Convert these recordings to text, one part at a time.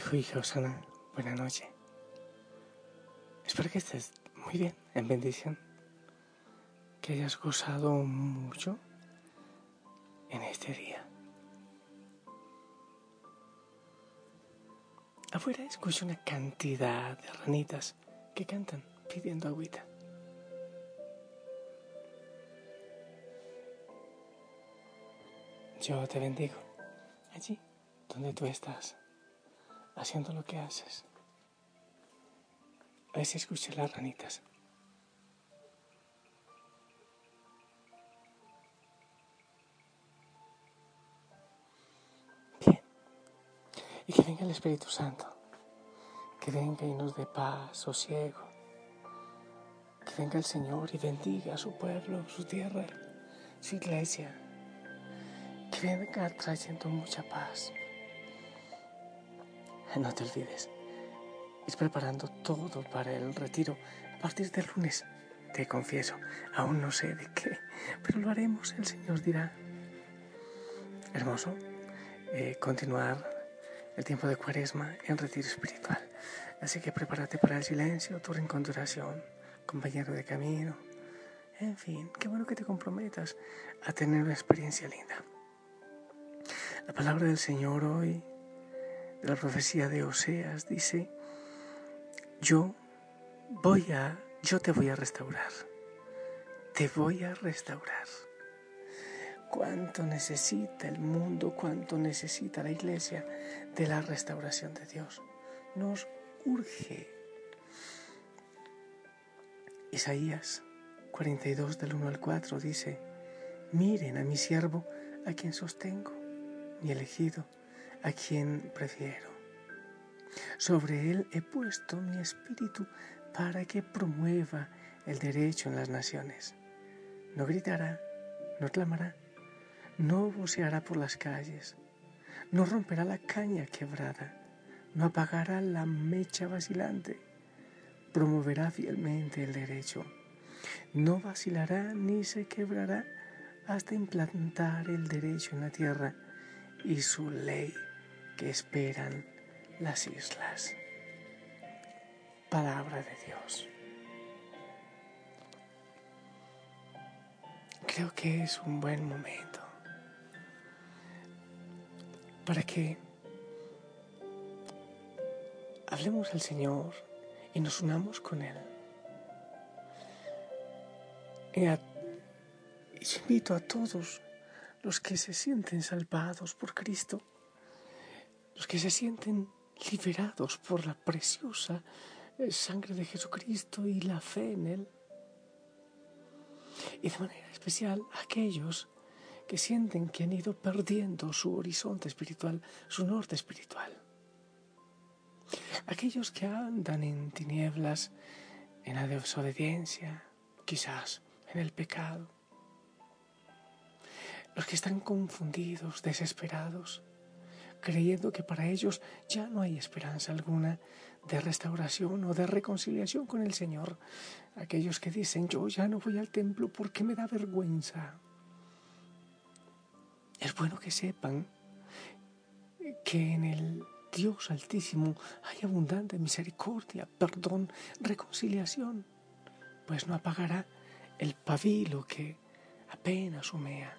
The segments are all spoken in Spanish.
Hijo y hija Osana, buena noche. Espero que estés muy bien, en bendición. Que hayas gozado mucho en este día. Afuera escucho una cantidad de ranitas que cantan pidiendo agüita. Yo te bendigo allí donde tú estás haciendo lo que haces. A si escuché las ranitas. Bien. Y que venga el Espíritu Santo. Que venga y nos dé paz, sosiego. Que venga el Señor y bendiga a su pueblo, su tierra, su iglesia. Que venga trayendo mucha paz. No te olvides, ir preparando todo para el retiro a partir del lunes. Te confieso, aún no sé de qué, pero lo haremos, el Señor dirá. Hermoso, eh, continuar el tiempo de cuaresma en retiro espiritual. Así que prepárate para el silencio, tu reencontración, compañero de camino. En fin, qué bueno que te comprometas a tener una experiencia linda. La palabra del Señor hoy de la profecía de Oseas dice, yo voy a, yo te voy a restaurar, te voy a restaurar. Cuánto necesita el mundo, cuánto necesita la iglesia de la restauración de Dios. Nos urge. Isaías 42 del 1 al 4 dice, miren a mi siervo a quien sostengo, mi elegido a quien prefiero. Sobre él he puesto mi espíritu para que promueva el derecho en las naciones. No gritará, no clamará, no voceará por las calles, no romperá la caña quebrada, no apagará la mecha vacilante, promoverá fielmente el derecho, no vacilará ni se quebrará hasta implantar el derecho en la tierra y su ley que esperan las islas. Palabra de Dios. Creo que es un buen momento para que hablemos al Señor y nos unamos con Él. Y, invito a todos los que se sienten salvados por Cristo los que se sienten liberados por la preciosa eh, sangre de Jesucristo y la fe en Él. Y de manera especial aquellos que sienten que han ido perdiendo su horizonte espiritual, su norte espiritual. Aquellos que andan en tinieblas, en la desobediencia, quizás en el pecado. Los que están confundidos, desesperados, creyendo que para ellos ya no hay esperanza alguna de restauración o de reconciliación con el Señor. Aquellos que dicen, yo ya no voy al templo porque me da vergüenza. Es bueno que sepan que en el Dios Altísimo hay abundante misericordia, perdón, reconciliación, pues no apagará el pabilo que apenas humea,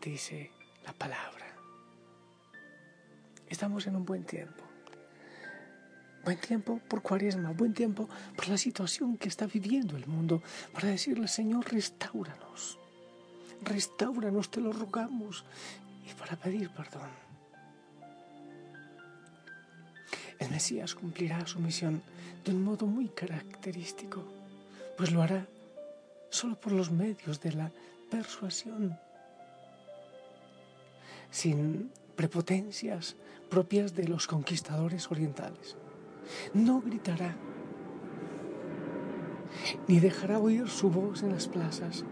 dice la palabra. Estamos en un buen tiempo. Buen tiempo por cuaresma, buen tiempo por la situación que está viviendo el mundo, para decirle, Señor, restauranos, restauranos, te lo rogamos, y para pedir perdón. El Mesías cumplirá su misión de un modo muy característico, pues lo hará solo por los medios de la persuasión, sin prepotencias propias de los conquistadores orientales. No gritará, ni dejará oír su voz en las plazas.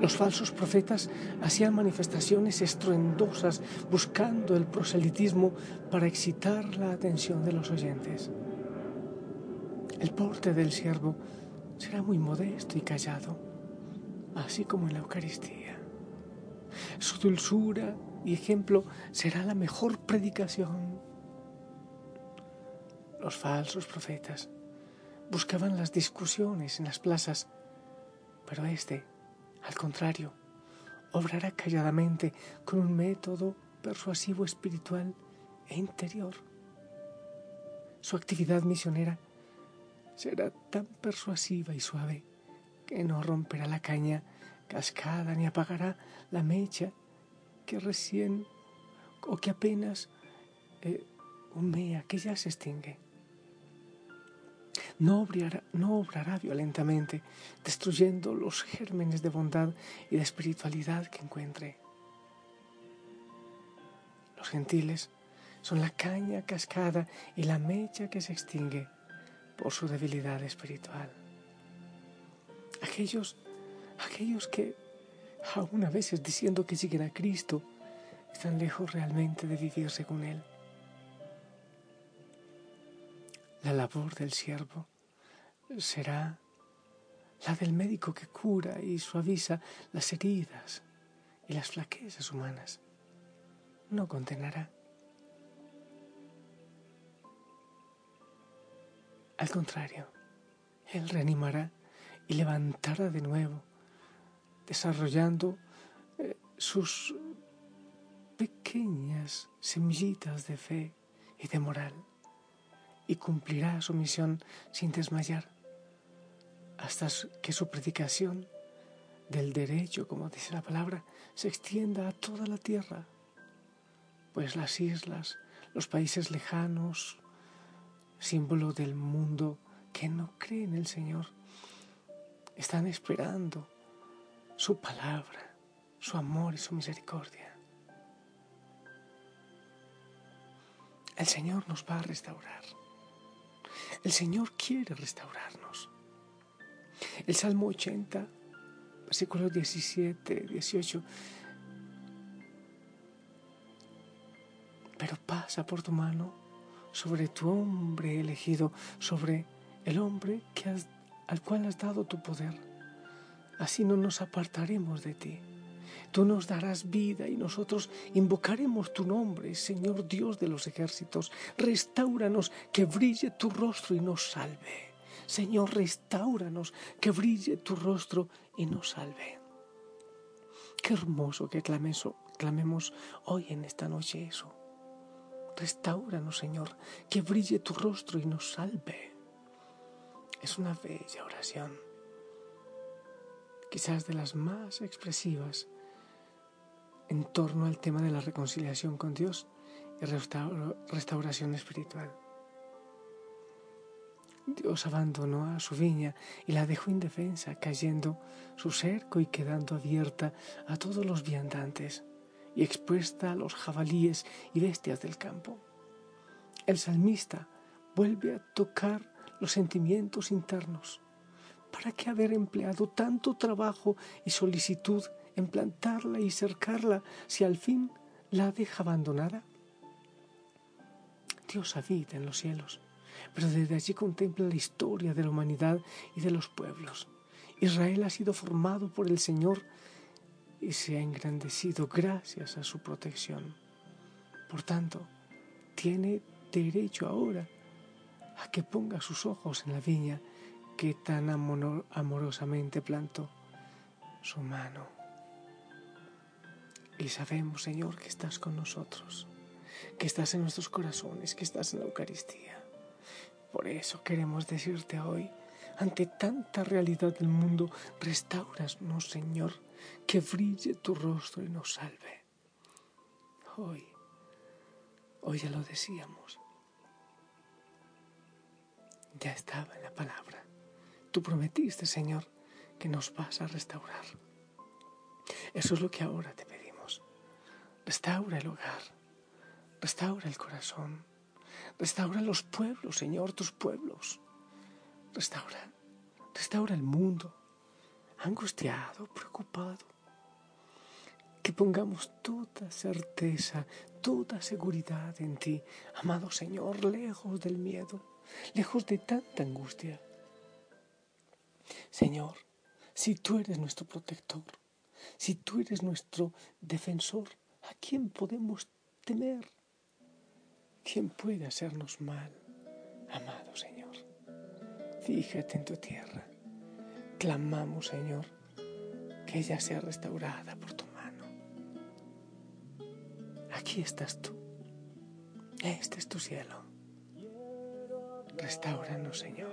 Los falsos profetas hacían manifestaciones estruendosas buscando el proselitismo para excitar la atención de los oyentes. El porte del siervo será muy modesto y callado, así como en la Eucaristía. Su dulzura y ejemplo será la mejor predicación. Los falsos profetas buscaban las discusiones en las plazas, pero este, al contrario, obrará calladamente con un método persuasivo espiritual e interior. Su actividad misionera será tan persuasiva y suave que no romperá la caña cascada ni apagará la mecha que recién o que apenas eh, humea, que ya se extingue. No obrará, no obrará violentamente, destruyendo los gérmenes de bondad y de espiritualidad que encuentre. Los gentiles son la caña cascada y la mecha que se extingue por su debilidad espiritual. Aquellos, aquellos que, aún a veces diciendo que siguen a Cristo, están lejos realmente de vivir según Él. La labor del siervo será la del médico que cura y suaviza las heridas y las flaquezas humanas. No condenará. Al contrario, Él reanimará y levantará de nuevo, desarrollando eh, sus pequeñas semillitas de fe y de moral. Y cumplirá su misión sin desmayar hasta que su predicación del derecho, como dice la palabra, se extienda a toda la tierra, pues las islas, los países lejanos, símbolo del mundo que no cree en el Señor, están esperando su palabra, su amor y su misericordia. El Señor nos va a restaurar. El Señor quiere restaurarnos. El Salmo 80, versículos 17, 18. Pero pasa por tu mano sobre tu hombre elegido, sobre el hombre que al cual has dado tu poder. Así no nos apartaremos de ti. Tú nos darás vida y nosotros invocaremos tu nombre, Señor Dios de los ejércitos. Restauranos, que brille tu rostro y nos salve. Señor, restauranos, que brille tu rostro y nos salve. Qué hermoso que clamemos hoy en esta noche eso. Restauranos, Señor, que brille tu rostro y nos salve. Es una bella oración, quizás de las más expresivas en torno al tema de la reconciliación con Dios y restauración espiritual. Dios abandonó a su viña y la dejó indefensa, cayendo su cerco y quedando abierta a todos los viandantes y expuesta a los jabalíes y bestias del campo. El salmista vuelve a tocar los sentimientos internos. ¿Para qué haber empleado tanto trabajo y solicitud en plantarla y cercarla si al fin la deja abandonada? Dios habita en los cielos, pero desde allí contempla la historia de la humanidad y de los pueblos. Israel ha sido formado por el Señor y se ha engrandecido gracias a su protección. Por tanto, tiene derecho ahora a que ponga sus ojos en la viña que tan amorosamente plantó su mano. Y sabemos, Señor, que estás con nosotros, que estás en nuestros corazones, que estás en la Eucaristía. Por eso queremos decirte hoy, ante tanta realidad del mundo, restauranos, Señor, que brille tu rostro y nos salve. Hoy, hoy ya lo decíamos, ya estaba en la palabra. Tú prometiste, Señor, que nos vas a restaurar. Eso es lo que ahora te pedimos. Restaura el hogar, restaura el corazón, restaura los pueblos, Señor, tus pueblos. Restaura, restaura el mundo, angustiado, preocupado. Que pongamos toda certeza, toda seguridad en ti, amado Señor, lejos del miedo, lejos de tanta angustia. Señor, si tú eres nuestro protector, si tú eres nuestro defensor, ¿A quién podemos temer? ¿Quién puede hacernos mal? Amado Señor, fíjate en tu tierra. Clamamos, Señor, que ella sea restaurada por tu mano. Aquí estás tú. Este es tu cielo. Restauranos, Señor.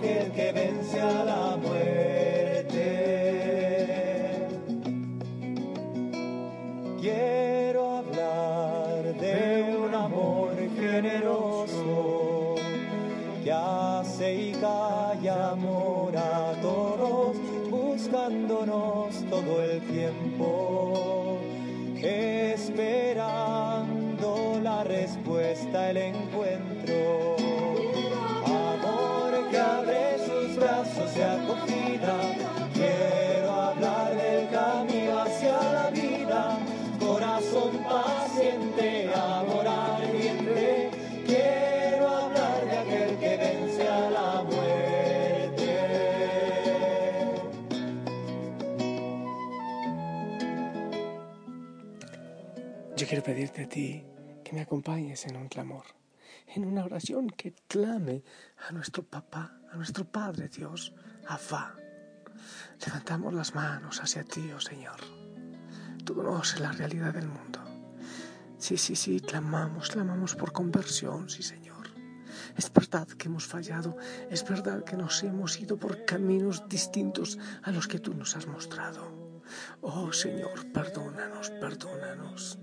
aquel que vence a la muerte. Quiero pedirte a ti que me acompañes en un clamor, en una oración que clame a nuestro papá, a nuestro Padre Dios, Abba. Levantamos las manos hacia ti, oh Señor. Tú conoces la realidad del mundo. Sí, sí, sí, clamamos, clamamos por conversión, sí, Señor. Es verdad que hemos fallado, es verdad que nos hemos ido por caminos distintos a los que tú nos has mostrado. Oh Señor, perdónanos, perdónanos.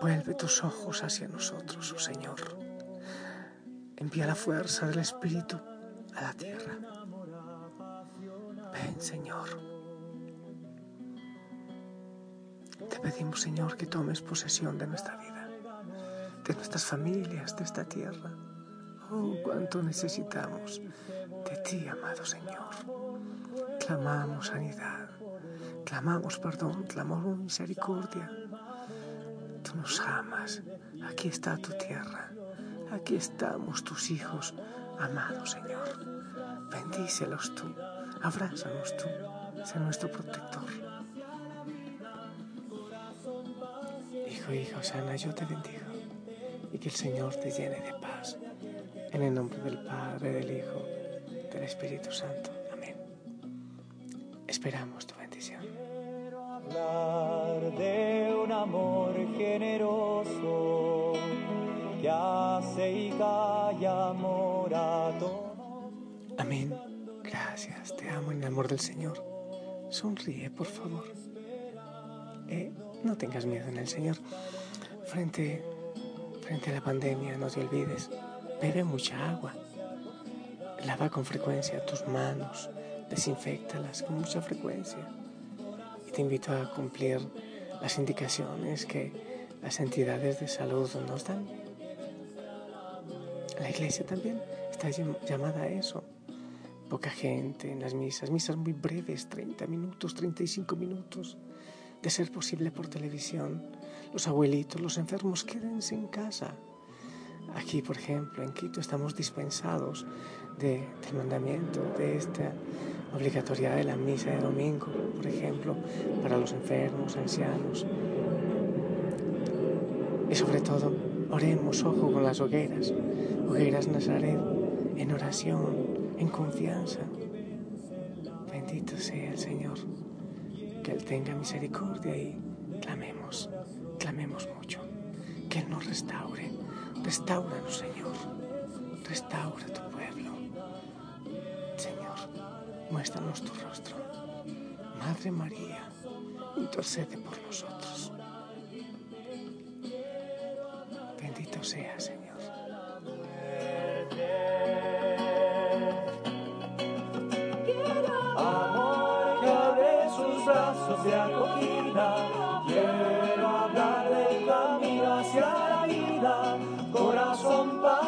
Vuelve tus ojos hacia nosotros, oh Señor. Envía la fuerza del Espíritu a la tierra. Ven, Señor. Te pedimos, Señor, que tomes posesión de nuestra vida, de nuestras familias, de esta tierra. Oh, cuánto necesitamos de ti, amado Señor. Clamamos sanidad, clamamos perdón, clamamos misericordia. Tú nos amas, aquí está tu tierra, aquí estamos tus hijos, amado Señor. Bendícelos tú, abrázanos tú, sé nuestro protector. Hijo, hijo, sana, yo te bendigo y que el Señor te llene de paz. En el nombre del Padre, del Hijo, del Espíritu Santo. Amén. Esperamos generoso. Amén. Gracias, te amo en el amor del Señor. Sonríe, por favor. Eh, no tengas miedo en el Señor. Frente, frente a la pandemia, no te olvides. Bebe mucha agua. Lava con frecuencia tus manos. Desinfectalas con mucha frecuencia. Y te invito a cumplir las indicaciones que las entidades de salud nos dan. La iglesia también está llamada a eso. Poca gente en las misas, misas muy breves, 30 minutos, 35 minutos, de ser posible por televisión. Los abuelitos, los enfermos, quédense en casa. Aquí, por ejemplo, en Quito estamos dispensados de, del mandamiento, de esta obligatoriedad de la misa de domingo, por ejemplo, para los enfermos, ancianos. Y sobre todo, oremos, ojo, con las hogueras, hogueras Nazaret, en oración, en confianza. Bendito sea el Señor, que Él tenga misericordia y clamemos, clamemos mucho, que Él nos restaure, restauranos Señor, restaura tu pueblo, Señor. muéstranos tu rostro. Madre María, intercede por nosotros. Sus brazos de acogida. Quiero hablar del camino hacia la vida. Corazón para